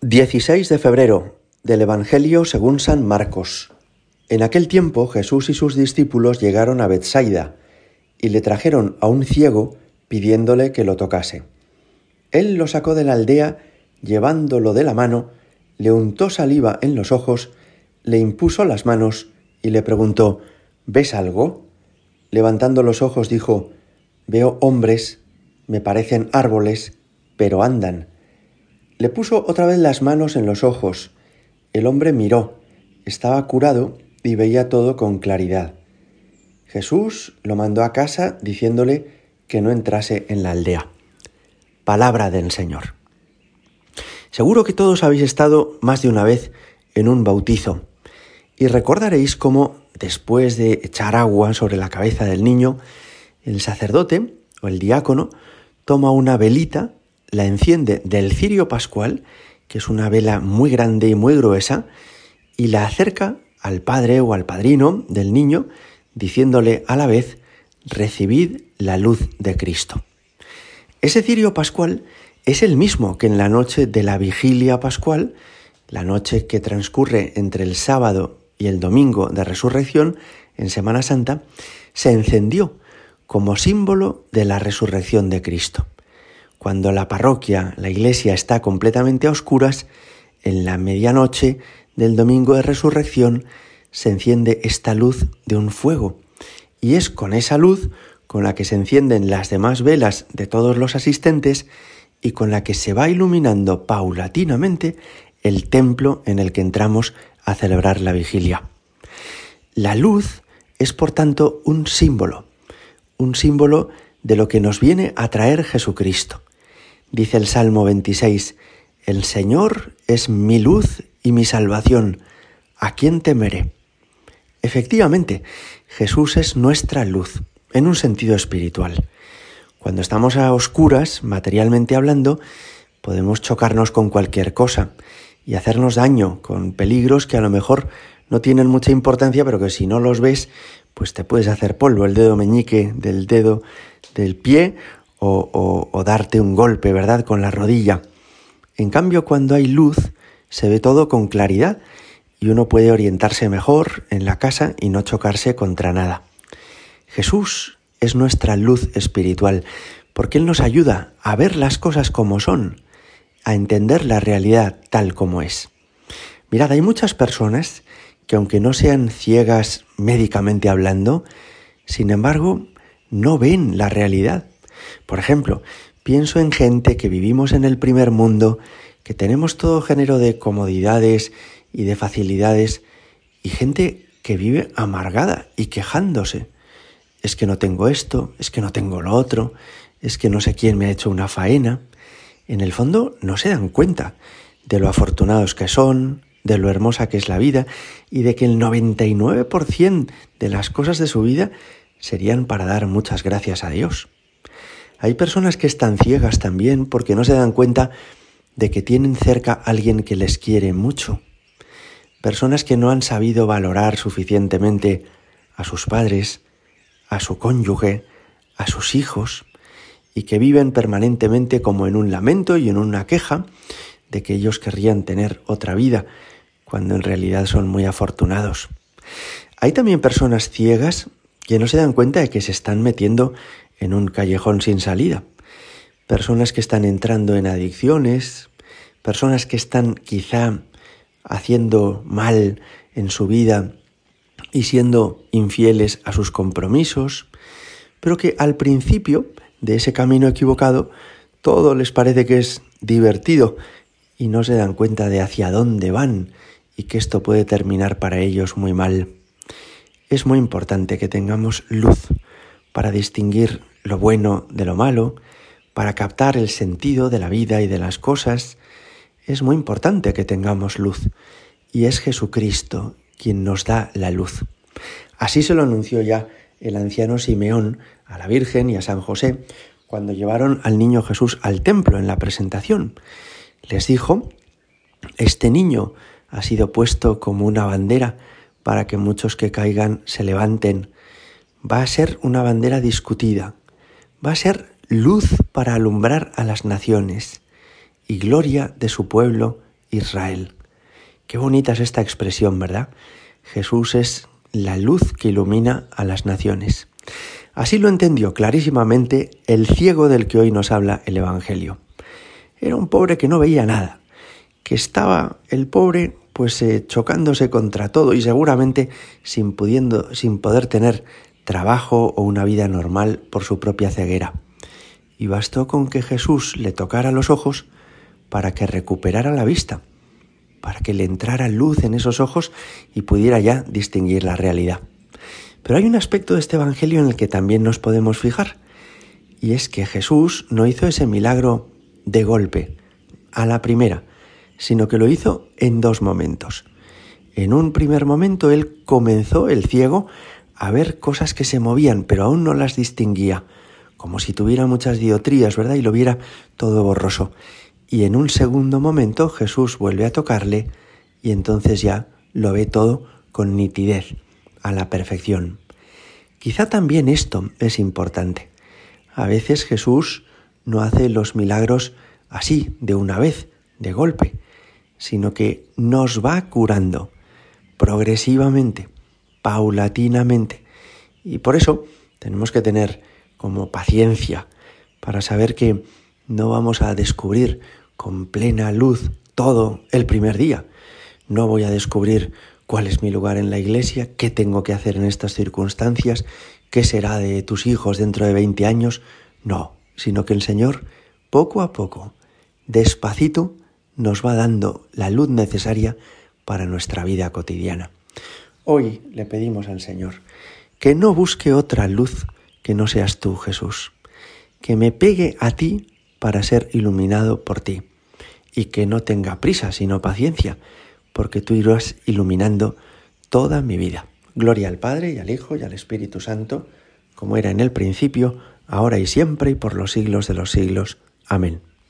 16 de febrero del Evangelio según San Marcos. En aquel tiempo Jesús y sus discípulos llegaron a Bethsaida y le trajeron a un ciego pidiéndole que lo tocase. Él lo sacó de la aldea, llevándolo de la mano, le untó saliva en los ojos, le impuso las manos y le preguntó ¿Ves algo? Levantando los ojos dijo Veo hombres, me parecen árboles, pero andan. Le puso otra vez las manos en los ojos. El hombre miró, estaba curado y veía todo con claridad. Jesús lo mandó a casa diciéndole que no entrase en la aldea. Palabra del Señor. Seguro que todos habéis estado más de una vez en un bautizo y recordaréis cómo después de echar agua sobre la cabeza del niño, el sacerdote o el diácono toma una velita la enciende del cirio pascual, que es una vela muy grande y muy gruesa, y la acerca al padre o al padrino del niño, diciéndole a la vez, recibid la luz de Cristo. Ese cirio pascual es el mismo que en la noche de la vigilia pascual, la noche que transcurre entre el sábado y el domingo de resurrección, en Semana Santa, se encendió como símbolo de la resurrección de Cristo. Cuando la parroquia, la iglesia está completamente a oscuras, en la medianoche del domingo de resurrección se enciende esta luz de un fuego. Y es con esa luz con la que se encienden las demás velas de todos los asistentes y con la que se va iluminando paulatinamente el templo en el que entramos a celebrar la vigilia. La luz es por tanto un símbolo, un símbolo de lo que nos viene a traer Jesucristo. Dice el Salmo 26, El Señor es mi luz y mi salvación, ¿a quién temeré? Efectivamente, Jesús es nuestra luz, en un sentido espiritual. Cuando estamos a oscuras, materialmente hablando, podemos chocarnos con cualquier cosa y hacernos daño con peligros que a lo mejor no tienen mucha importancia, pero que si no los ves, pues te puedes hacer polvo, el dedo meñique del dedo del pie o, darte un golpe, ¿verdad?, con la rodilla. En cambio, cuando hay luz, se ve todo con claridad y uno puede orientarse mejor en la casa y no chocarse contra nada. Jesús es nuestra luz espiritual, porque Él nos ayuda a ver las cosas como son, a entender la realidad tal como es. Mirad, hay muchas personas que aunque no sean ciegas médicamente hablando, sin embargo, no ven la realidad. Por ejemplo, pienso en gente que vivimos en el primer mundo, que tenemos todo género de comodidades y de facilidades, y gente que vive amargada y quejándose. Es que no tengo esto, es que no tengo lo otro, es que no sé quién me ha hecho una faena. En el fondo no se dan cuenta de lo afortunados que son, de lo hermosa que es la vida y de que el 99% de las cosas de su vida serían para dar muchas gracias a Dios. Hay personas que están ciegas también porque no se dan cuenta de que tienen cerca a alguien que les quiere mucho. Personas que no han sabido valorar suficientemente a sus padres, a su cónyuge, a sus hijos, y que viven permanentemente como en un lamento y en una queja de que ellos querrían tener otra vida, cuando en realidad son muy afortunados. Hay también personas ciegas que no se dan cuenta de que se están metiendo en un callejón sin salida. Personas que están entrando en adicciones, personas que están quizá haciendo mal en su vida y siendo infieles a sus compromisos, pero que al principio de ese camino equivocado todo les parece que es divertido y no se dan cuenta de hacia dónde van y que esto puede terminar para ellos muy mal. Es muy importante que tengamos luz para distinguir lo bueno de lo malo, para captar el sentido de la vida y de las cosas, es muy importante que tengamos luz. Y es Jesucristo quien nos da la luz. Así se lo anunció ya el anciano Simeón a la Virgen y a San José cuando llevaron al niño Jesús al templo en la presentación. Les dijo, este niño ha sido puesto como una bandera para que muchos que caigan se levanten. Va a ser una bandera discutida, va a ser luz para alumbrar a las naciones y gloria de su pueblo Israel. Qué bonita es esta expresión, ¿verdad? Jesús es la luz que ilumina a las naciones. Así lo entendió clarísimamente el ciego del que hoy nos habla el Evangelio. Era un pobre que no veía nada, que estaba el pobre pues eh, chocándose contra todo y seguramente sin pudiendo sin poder tener trabajo o una vida normal por su propia ceguera. Y bastó con que Jesús le tocara los ojos para que recuperara la vista, para que le entrara luz en esos ojos y pudiera ya distinguir la realidad. Pero hay un aspecto de este Evangelio en el que también nos podemos fijar, y es que Jesús no hizo ese milagro de golpe, a la primera, sino que lo hizo en dos momentos. En un primer momento él comenzó, el ciego, a ver cosas que se movían, pero aún no las distinguía, como si tuviera muchas diotrías, ¿verdad? Y lo viera todo borroso. Y en un segundo momento Jesús vuelve a tocarle y entonces ya lo ve todo con nitidez, a la perfección. Quizá también esto es importante. A veces Jesús no hace los milagros así, de una vez, de golpe, sino que nos va curando progresivamente, paulatinamente. Y por eso tenemos que tener como paciencia para saber que no vamos a descubrir con plena luz todo el primer día. No voy a descubrir cuál es mi lugar en la iglesia, qué tengo que hacer en estas circunstancias, qué será de tus hijos dentro de 20 años. No, sino que el Señor, poco a poco, despacito, nos va dando la luz necesaria para nuestra vida cotidiana. Hoy le pedimos al Señor que no busque otra luz que no seas tú, Jesús, que me pegue a ti para ser iluminado por ti y que no tenga prisa, sino paciencia, porque tú irás iluminando toda mi vida. Gloria al Padre y al Hijo y al Espíritu Santo, como era en el principio, ahora y siempre y por los siglos de los siglos. Amén.